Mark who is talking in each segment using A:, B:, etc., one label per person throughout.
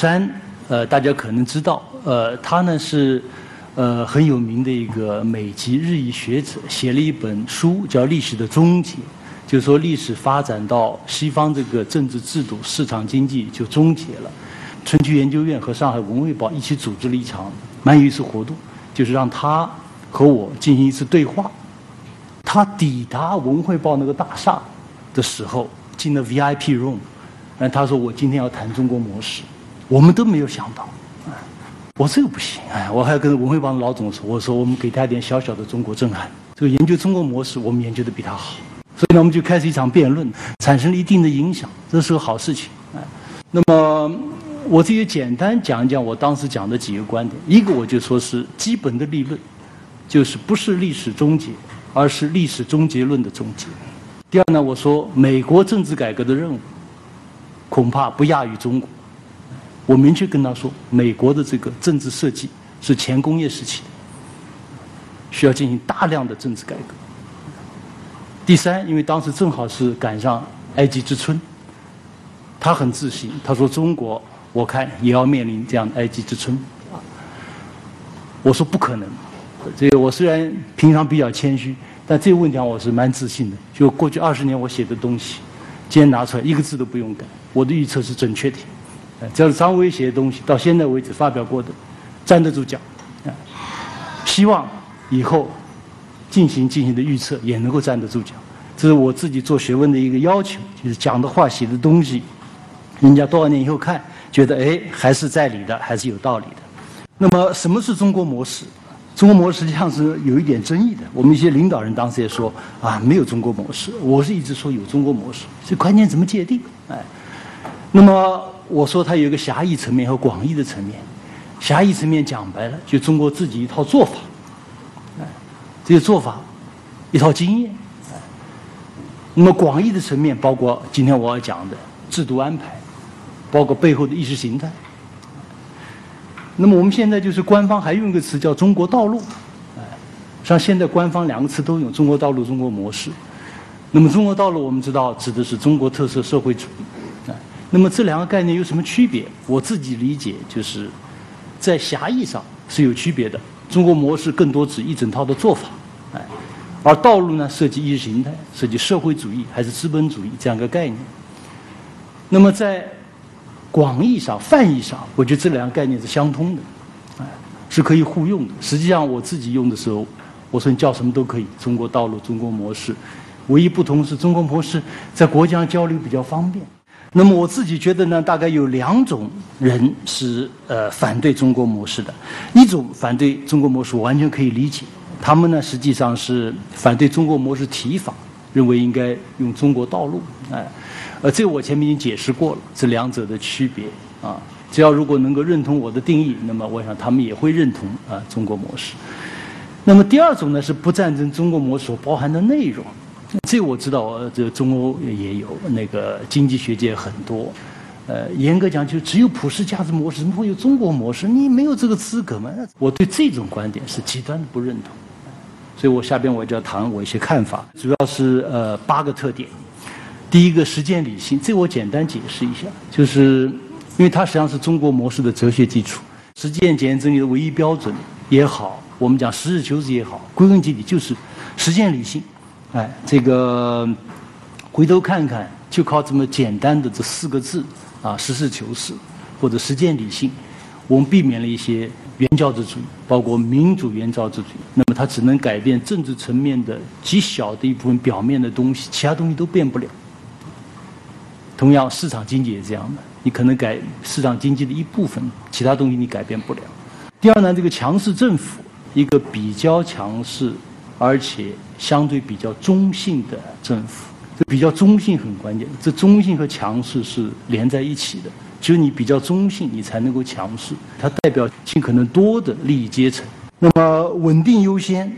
A: 山，呃，大家可能知道，呃，他呢是呃很有名的一个美籍日裔学者，写了一本书叫《历史的终结》，就是说历史发展到西方这个政治制度、市场经济就终结了。春秋研究院和上海文汇报一起组织了一场蛮有意思活动，就是让他和我进行一次对话。他抵达文汇报那个大厦的时候，进了 VIP room，然后他说：“我今天要谈中国模式。”我们都没有想到，哎，我这个不行，哎，我还要跟文汇报的老总说：“我说我们给他点小小的中国震撼。这个研究中国模式，我们研究的比他好。”所以呢，我们就开始一场辩论，产生了一定的影响，这是个好事情，哎。那么我这也简单讲一讲我当时讲的几个观点。一个我就说是基本的立论，就是不是历史终结。而是历史终结论的终结。第二呢，我说美国政治改革的任务恐怕不亚于中国。我明确跟他说，美国的这个政治设计是前工业时期的，需要进行大量的政治改革。第三，因为当时正好是赶上埃及之春，他很自信，他说中国我看也要面临这样的埃及之春。我说不可能。这个我虽然平常比较谦虚，但这个问题上我是蛮自信的。就过去二十年我写的东西，今天拿出来一个字都不用改，我的预测是准确的。只要是张伟写的东西，到现在为止发表过的，站得住脚。希望以后进行进行的预测也能够站得住脚。这是我自己做学问的一个要求，就是讲的话、写的东西，人家多少年以后看，觉得哎还是在理的，还是有道理的。那么什么是中国模式？中国模式实际上是有一点争议的。我们一些领导人当时也说啊，没有中国模式。我是一直说有中国模式，这关键怎么界定？哎，那么我说它有一个狭义层面和广义的层面。狭义层面讲白了，就中国自己一套做法，哎，这些做法，一套经验。那么广义的层面包括今天我要讲的制度安排，包括背后的意识形态。那么我们现在就是官方还用一个词叫“中国道路”，哎，实际上现在官方两个词都用“中国道路”“中国模式”。那么“中国道路”我们知道指的是中国特色社会主义，那么这两个概念有什么区别？我自己理解就是，在狭义上是有区别的。中国模式更多指一整套的做法，哎，而道路呢涉及意识形态，涉及社会主义还是资本主义这样一个概念。那么在广义上、泛义上，我觉得这两个概念是相通的，哎，是可以互用的。实际上，我自己用的时候，我说你叫什么都可以，中国道路、中国模式，唯一不同是中国模式在国家交流比较方便。那么我自己觉得呢，大概有两种人是呃反对中国模式的，一种反对中国模式，完全可以理解，他们呢实际上是反对中国模式提法，认为应该用中国道路，哎。呃，这我前面已经解释过了，这两者的区别啊。只要如果能够认同我的定义，那么我想他们也会认同啊中国模式。那么第二种呢是不赞成中国模式所包含的内容，这我知道，这中欧也有那个经济学界很多。呃，严格讲就只有普世价值模式，怎么会有中国模式？你没有这个资格吗？我对这种观点是极端的不认同。所以我下边我就要谈我一些看法，主要是呃八个特点。第一个实践理性，这我简单解释一下，就是因为它实际上是中国模式的哲学基础。实践检验真理的唯一标准也好，我们讲实事求是也好，归根结底就是实践理性。哎，这个回头看看，就靠这么简单的这四个字啊，实事求是或者实践理性，我们避免了一些原教旨主义，包括民主原教旨主义。那么它只能改变政治层面的极小的一部分表面的东西，其他东西都变不了。同样，市场经济也是这样的，你可能改市场经济的一部分，其他东西你改变不了。第二呢，这个强势政府，一个比较强势，而且相对比较中性的政府，这比较中性很关键。这中性和强势是连在一起的，只有你比较中性，你才能够强势。它代表尽可能多的利益阶层。那么稳定优先，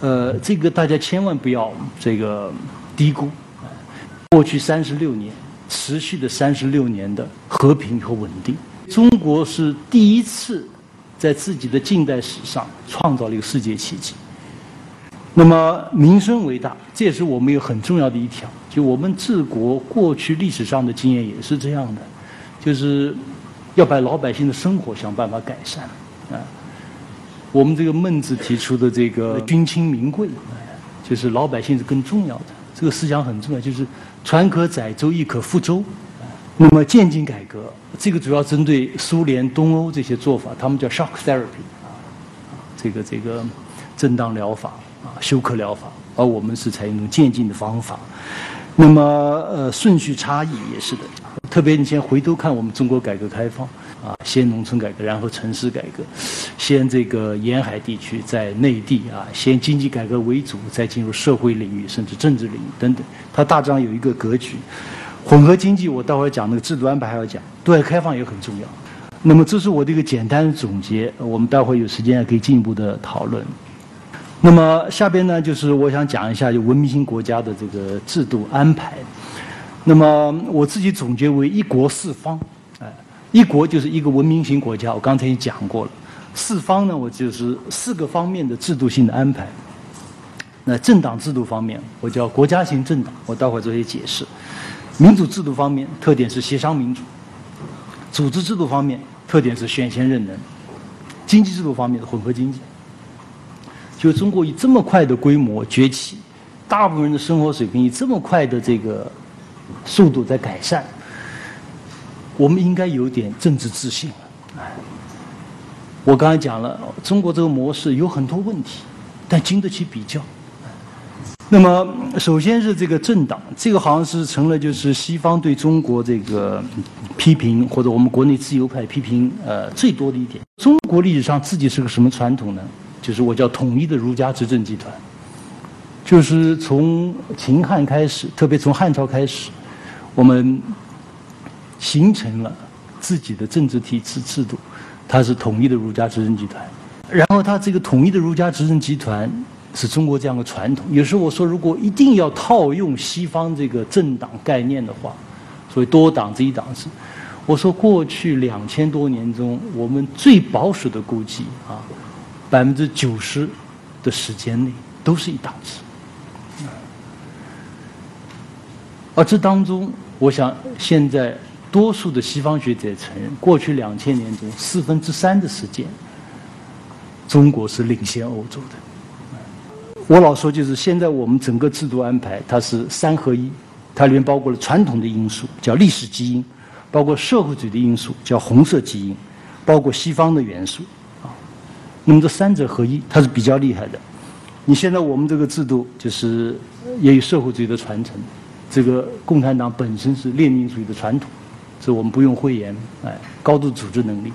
A: 呃，这个大家千万不要这个低估。过去三十六年。持续的三十六年的和平和稳定，中国是第一次在自己的近代史上创造了一个世界奇迹。那么民生为大，这也是我们有很重要的一条。就我们治国过去历史上的经验也是这样的，就是要把老百姓的生活想办法改善，啊，我们这个孟子提出的这个君轻民贵，就是老百姓是更重要的，这个思想很重要，就是船可载舟，亦可覆舟。那么渐进改革，这个主要针对苏联、东欧这些做法，他们叫 shock therapy，啊，这个这个震荡疗法啊，休克疗法，而我们是采用一种渐进的方法。那么呃，顺序差异也是的，特别你先回头看我们中国改革开放啊，先农村改革，然后城市改革，先这个沿海地区在内地啊，先经济改革为主，再进入社会领域，甚至政治领域等等，它大致上有一个格局。混合经济，我待会儿讲那个制度安排还要讲，对外开放也很重要。那么这是我的一个简单的总结，我们待会儿有时间可以进一步的讨论。那么下边呢，就是我想讲一下就文明型国家的这个制度安排。那么我自己总结为一国四方，哎，一国就是一个文明型国家，我刚才已经讲过了。四方呢，我就是四个方面的制度性的安排。那政党制度方面，我叫国家型政党，我待会儿做些解释。民主制度方面，特点是协商民主；组织制度方面，特点是选贤任能；经济制度方面是混合经济。就中国以这么快的规模崛起，大部分人的生活水平以这么快的这个速度在改善，我们应该有点政治自信了。我刚才讲了，中国这个模式有很多问题，但经得起比较。那么，首先是这个政党，这个好像是成了就是西方对中国这个批评，或者我们国内自由派批评呃最多的一点。中国历史上自己是个什么传统呢？就是我叫统一的儒家执政集团，就是从秦汉开始，特别从汉朝开始，我们形成了自己的政治体制制度，它是统一的儒家执政集团。然后，它这个统一的儒家执政集团。是中国这样的传统。有时候我说，如果一定要套用西方这个政党概念的话，所谓多党制、一党制，我说过去两千多年中，我们最保守的估计啊，百分之九十的时间内都是一党制。而这当中，我想现在多数的西方学者承认，过去两千年中四分之三的时间，中国是领先欧洲的。我老说，就是现在我们整个制度安排，它是三合一，它里面包括了传统的因素，叫历史基因；包括社会主义的因素，叫红色基因；包括西方的元素，那么这三者合一，它是比较厉害的。你现在我们这个制度就是也有社会主义的传承，这个共产党本身是列宁主义的传统，这我们不用讳言，哎，高度组织能力。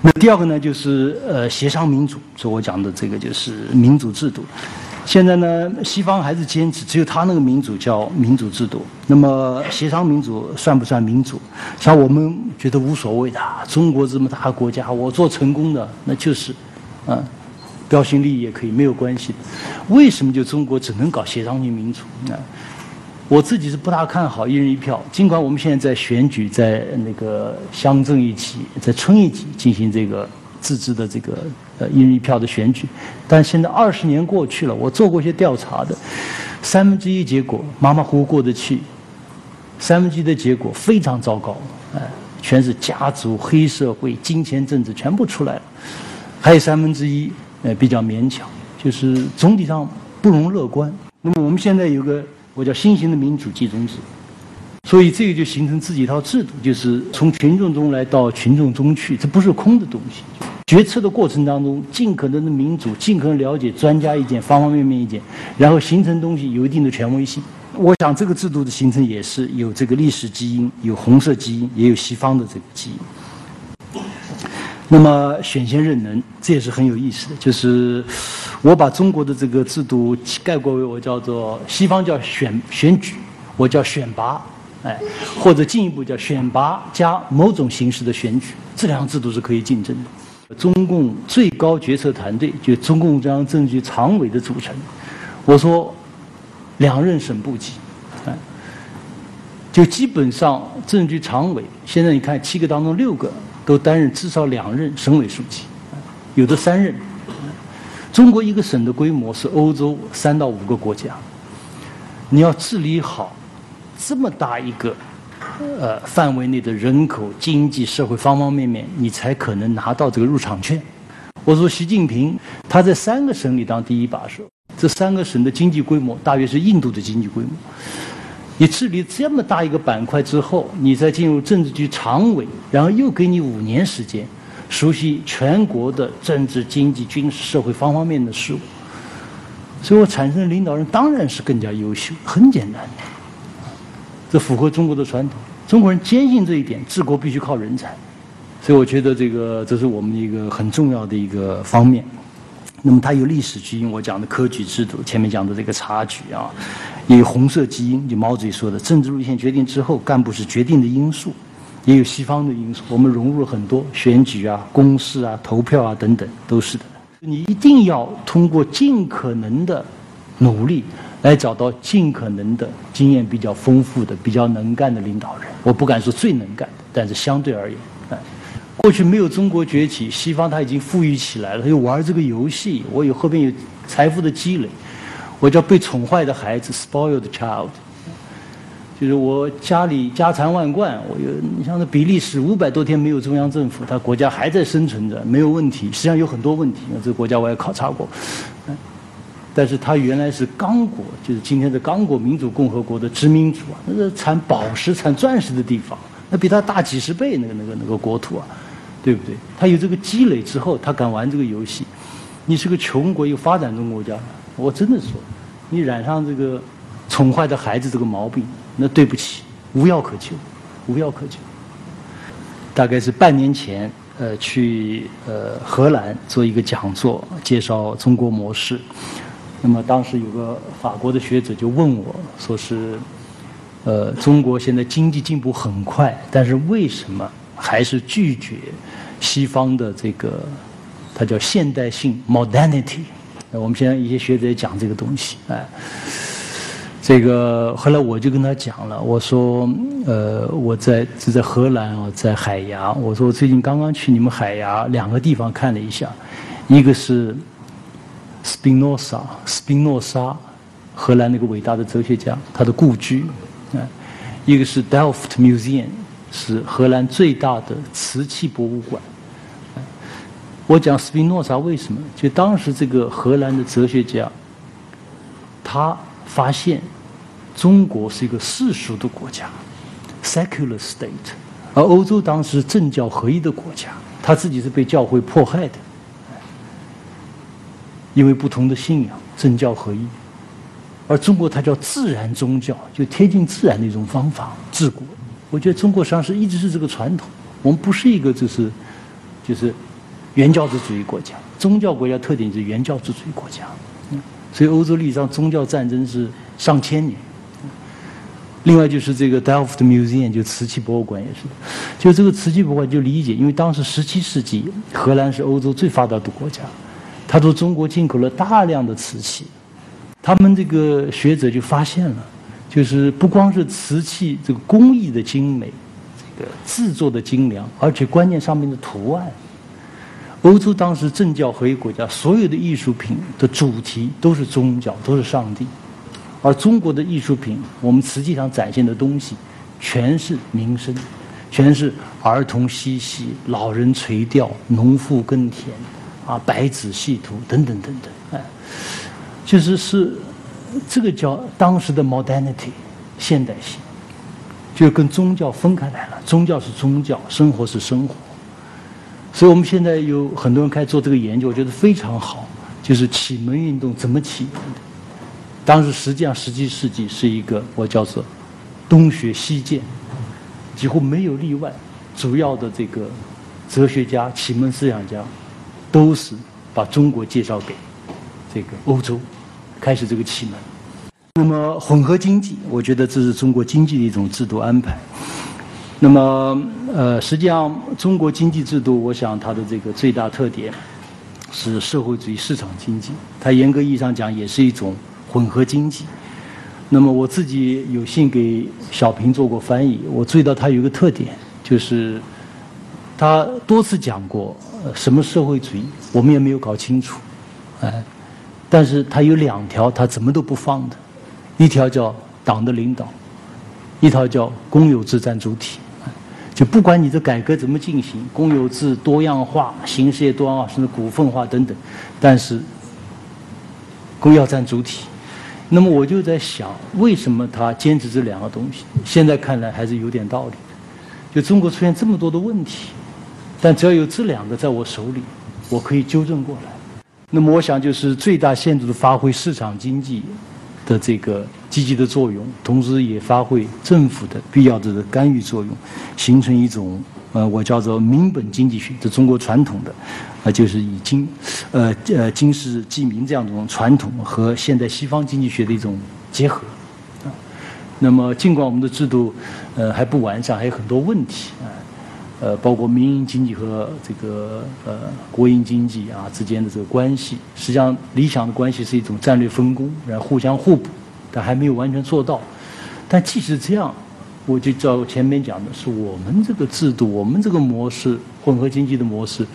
A: 那第二个呢，就是呃协商民主，是我讲的这个就是民主制度。现在呢，西方还是坚持只有他那个民主叫民主制度。那么协商民主算不算民主？像我们觉得无所谓的。中国这么大个国家，我做成功的那就是，嗯，标新立异也可以，没有关系。为什么就中国只能搞协商性民主？那我自己是不大看好一人一票。尽管我们现在在选举，在那个乡镇一级、在村一级进行这个。自治的这个呃一人一票的选举，但现在二十年过去了，我做过一些调查的，三分之一结果马马虎虎过得去，三分之一的结果非常糟糕，哎，全是家族、黑社会、金钱政治全部出来了，还有三分之一呃比较勉强，就是总体上不容乐观。那么我们现在有个我叫新型的民主集中制。所以这个就形成自己一套制度，就是从群众中来到群众中去，这不是空的东西。决策的过程当中，尽可能的民主，尽可能了解专家意见、方方面面意见，然后形成东西有一定的权威性。我想这个制度的形成也是有这个历史基因，有红色基因，也有西方的这个基因。那么选贤任能，这也是很有意思的。就是我把中国的这个制度概括为我叫做西方叫选选举，我叫选拔。哎，或者进一步叫选拔加某种形式的选举，这两个制度是可以竞争的。中共最高决策团队就中共中央政治局常委的组成，我说两任省部级，就基本上政治局常委现在你看七个当中六个都担任至少两任省委书记，有的三任。中国一个省的规模是欧洲三到五个国家，你要治理好。这么大一个呃范围内的人口、经济、社会方方面面，你才可能拿到这个入场券。我说习近平他在三个省里当第一把手，这三个省的经济规模大约是印度的经济规模。你治理这么大一个板块之后，你再进入政治局常委，然后又给你五年时间，熟悉全国的政治、经济、军事、社会方方面面的事务。所以我产生的领导人当然是更加优秀，很简单，这符合中国的传统。中国人坚信这一点，治国必须靠人才。所以我觉得这个这是我们一个很重要的一个方面。那么它有历史基因，我讲的科举制度，前面讲的这个察举啊，也有红色基因，就毛主席说的，政治路线决定之后，干部是决定的因素，也有西方的因素，我们融入了很多选举啊、公示啊、投票啊等等，都是的。你一定要通过尽可能的努力，来找到尽可能的经验比较丰富的、比较能干的领导人。我不敢说最能干的，但是相对而言，过去没有中国崛起，西方他已经富裕起来了，他就玩这个游戏。我有后边有财富的积累，我叫被宠坏的孩子 （spoiled child）。就是我家里家财万贯，我有你像那比利时五百多天没有中央政府，他国家还在生存着，没有问题。实际上有很多问题，这个国家我也考察过，但是他原来是刚果，就是今天的刚果民主共和国的殖民主啊，那是产宝石、产钻石的地方，那比他大几十倍，那个那个那个国土啊，对不对？他有这个积累之后，他敢玩这个游戏。你是个穷国，又发展中国家，我真的说，你染上这个宠坏的孩子这个毛病。那对不起，无药可救，无药可救。大概是半年前，呃，去呃荷兰做一个讲座，介绍中国模式。那么当时有个法国的学者就问我说是，呃，中国现在经济进步很快，但是为什么还是拒绝西方的这个，它叫现代性 （modernity）？我们现在一些学者也讲这个东西，哎。这个后来我就跟他讲了，我说，呃，我在是在荷兰啊，在海牙。我说我最近刚刚去你们海牙两个地方看了一下，一个是斯宾诺莎，斯宾诺莎，荷兰那个伟大的哲学家，他的故居，啊，一个是 Delft Museum，是荷兰最大的瓷器博物馆。我讲斯宾诺莎为什么？就当时这个荷兰的哲学家，他。发现中国是一个世俗的国家，secular state，而欧洲当时政教合一的国家，他自己是被教会迫害的，因为不同的信仰，政教合一，而中国它叫自然宗教，就贴近自然的一种方法治国。我觉得中国实际上是一直是这个传统，我们不是一个就是就是原教旨主义国家，宗教国家特点是原教旨主义国家。所以欧洲历史上宗教战争是上千年。另外就是这个 Delft Museum 就瓷器博物馆也是，就这个瓷器博物馆就理解，因为当时十七世纪荷兰是欧洲最发达的国家，他从中国进口了大量的瓷器，他们这个学者就发现了，就是不光是瓷器这个工艺的精美，这个制作的精良，而且关键上面的图案。欧洲当时政教合一国家，所有的艺术品的主题都是宗教，都是上帝；而中国的艺术品，我们实际上展现的东西，全是民生，全是儿童嬉戏、老人垂钓、农妇耕田，啊，白纸细图等等等等，哎，就是是这个叫当时的 modernity 现代性，就跟宗教分开来了，宗教是宗教，生活是生活。所以我们现在有很多人开始做这个研究，我觉得非常好。就是启蒙运动怎么起源的？当时实际上十七世纪是一个我叫做东学西渐，几乎没有例外。主要的这个哲学家、启蒙思想家都是把中国介绍给这个欧洲，开始这个启蒙。那么混合经济，我觉得这是中国经济的一种制度安排。那么，呃，实际上，中国经济制度，我想它的这个最大特点是社会主义市场经济。它严格意义上讲，也是一种混合经济。那么，我自己有幸给小平做过翻译，我注意到它有一个特点，就是他多次讲过什么社会主义，我们也没有搞清楚，哎，但是他有两条，他怎么都不放的，一条叫党的领导。一条叫公有制占主体。就不管你的改革怎么进行，公有制多样化、形式也多样化，甚至股份化等等，但是公要占主体。那么我就在想，为什么他坚持这两个东西？现在看来还是有点道理的。就中国出现这么多的问题，但只要有这两个在我手里，我可以纠正过来。那么我想，就是最大限度的发挥市场经济。的这个积极的作用，同时也发挥政府的必要的干预作用，形成一种呃，我叫做民本经济学，这中国传统的，啊，就是以经，呃呃经世济民这样一种传统和现代西方经济学的一种结合，那么尽管我们的制度呃还不完善，还有很多问题啊。呃，包括民营经济和这个呃国营经济啊之间的这个关系，实际上理想的关系是一种战略分工，然后互相互补，但还没有完全做到。但即使这样，我就照前面讲的是，我们这个制度，我们这个模式，混合经济的模式，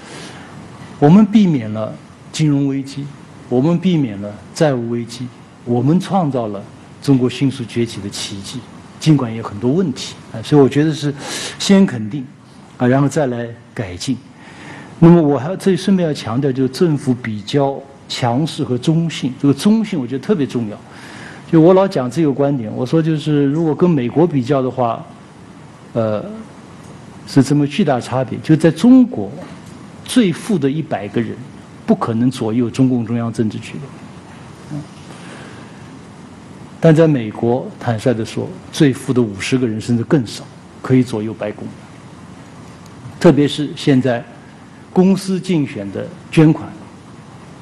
A: 我们避免了金融危机，我们避免了债务危机，我们创造了中国迅速崛起的奇迹，尽管有很多问题啊，所以我觉得是先肯定。啊，然后再来改进。那么我还要这里顺便要强调，就是政府比较强势和中性。这个中性我觉得特别重要。就我老讲这个观点，我说就是如果跟美国比较的话，呃，是这么巨大差别。就在中国，最富的一百个人不可能左右中共中央政治局的。但在美国，坦率的说，最富的五十个人甚至更少，可以左右白宫。特别是现在，公司竞选的捐款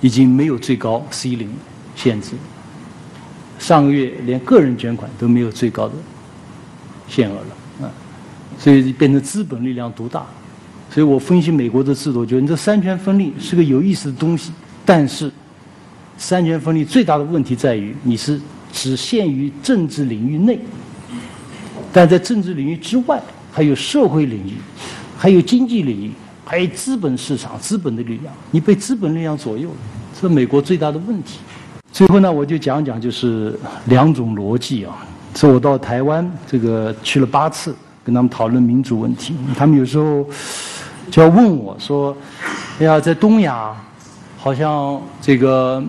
A: 已经没有最高 C 零限制，上个月连个人捐款都没有最高的限额了，啊，所以变成资本力量独大。所以我分析美国的制度，觉得你这三权分立是个有意思的东西，但是三权分立最大的问题在于你是只限于政治领域内，但在政治领域之外还有社会领域。还有经济领域，还有资本市场、资本的力量，你被资本力量左右了，是美国最大的问题。最后呢，我就讲讲就是两种逻辑啊。是我到台湾这个去了八次，跟他们讨论民主问题。他们有时候就要问我说：“哎呀，在东亚，好像这个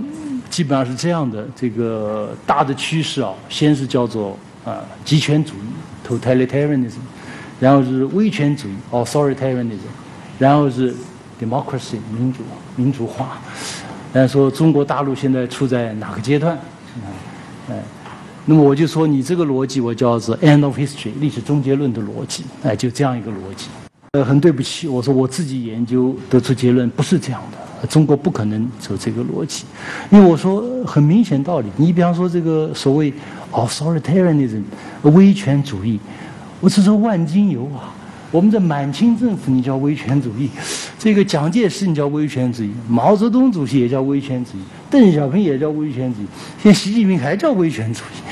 A: 基本上是这样的，这个大的趋势啊，先是叫做啊极权主义 （totalitarianism）。”然后是威权主义 （authoritarianism），然后是 democracy 民主民主化。然后说中国大陆现在处在哪个阶段？哎，那么我就说你这个逻辑我叫做 end of history 历史终结论的逻辑，哎，就这样一个逻辑。呃，很对不起，我说我自己研究得出结论不是这样的，中国不可能走这个逻辑，因为我说很明显道理，你比方说这个所谓 authoritarianism 威权主义。我是说万金油啊！我们这满清政府你叫威权主义，这个蒋介石你叫威权主义，毛泽东主席也叫威权主义，邓小平也叫威权主义，现在习近平还叫威权主义。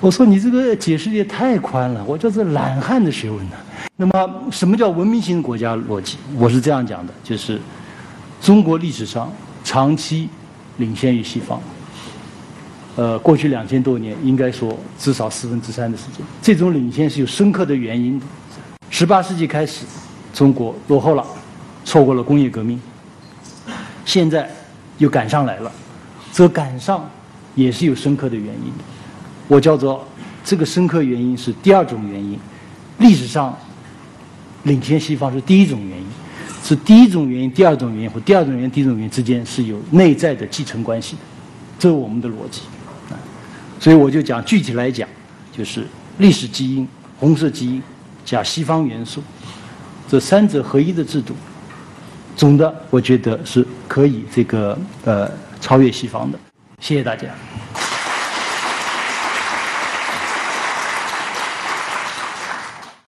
A: 我说你这个解释也太宽了，我叫做懒汉的学问呢。那么什么叫文明型国家逻辑？我是这样讲的，就是中国历史上长期领先于西方。呃，过去两千多年，应该说至少四分之三的时间，这种领先是有深刻的原因的。十八世纪开始，中国落后了，错过了工业革命，现在又赶上来了，这赶上也是有深刻的原因。我叫做这个深刻原因是第二种原因，历史上领先西方是第一种原因，是第一种原因、第二种原因或第二种原因、第一种原因之间是有内在的继承关系的，这是我们的逻辑。所以我就讲，具体来讲，就是历史基因、红色基因加西方元素，这三者合一的制度，总的我觉得是可以这个呃超越西方的。谢谢大家。